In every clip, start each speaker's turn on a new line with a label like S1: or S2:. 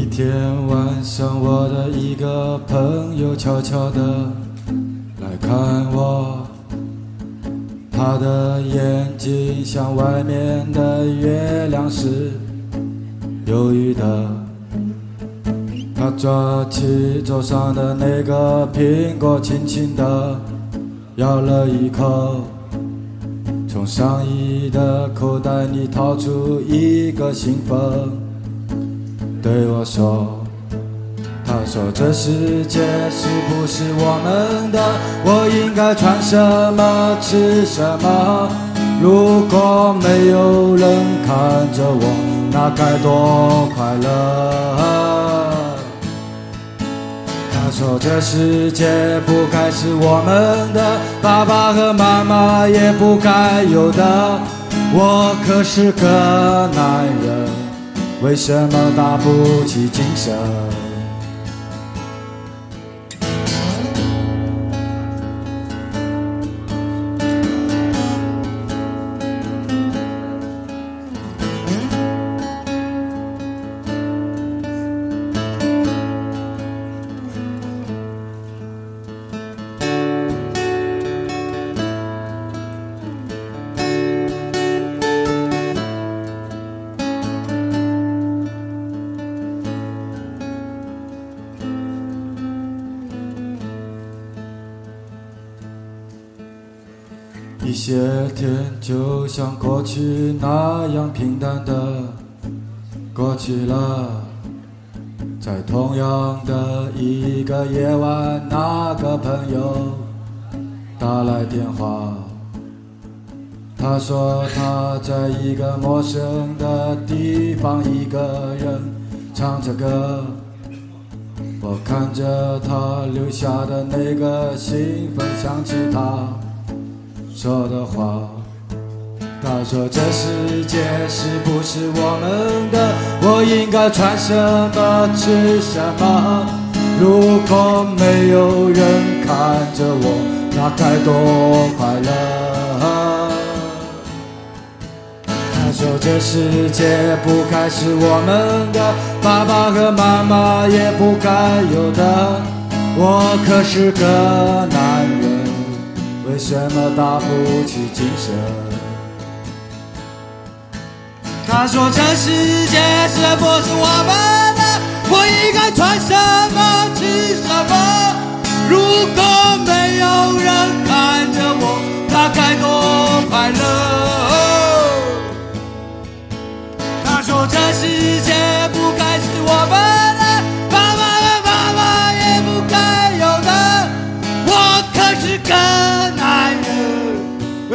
S1: 一天晚上，我的一个朋友悄悄地来看我，他的眼睛像外面的月亮是忧郁的。他抓起桌上的那个苹果，轻轻地咬了一口，从上衣的口袋里掏出一个信封。对我说：“他说这世界是不是我们的？我应该穿什么，吃什么？如果没有人看着我，那该多快乐！”他说这世界不该是我们的，爸爸和妈妈也不该有的。我可是个男人。为什么打不起精神？一些天就像过去那样平淡的过去了，在同样的一个夜晚，那个朋友打来电话，他说他在一个陌生的地方，一个人唱着歌。我看着他留下的那个信封，想起他。说的话，他说这世界是不是我们的？我应该穿什么，吃什么？如果没有人看着我，那该多快乐！他说这世界不该是我们的，爸爸和妈妈也不该有的。我可是个男人。为什么打不起精神？他说这世界是不是我们的？我应该穿什么，吃什么？如果没有人看着我，那该多快乐！他说这世界不该是我们的，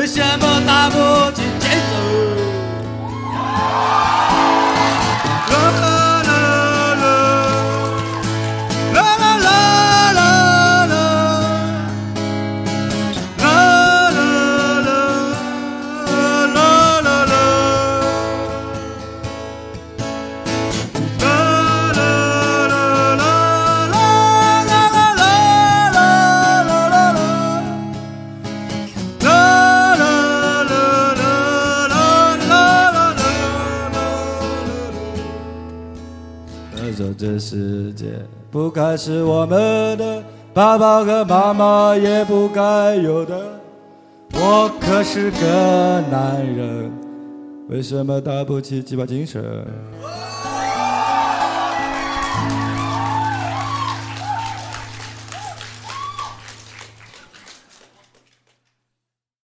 S1: 为什么打不起节奏？说这世界不该是我们的，爸爸和妈妈也不该有的。我可是个男人，为什么打不起鸡巴精神？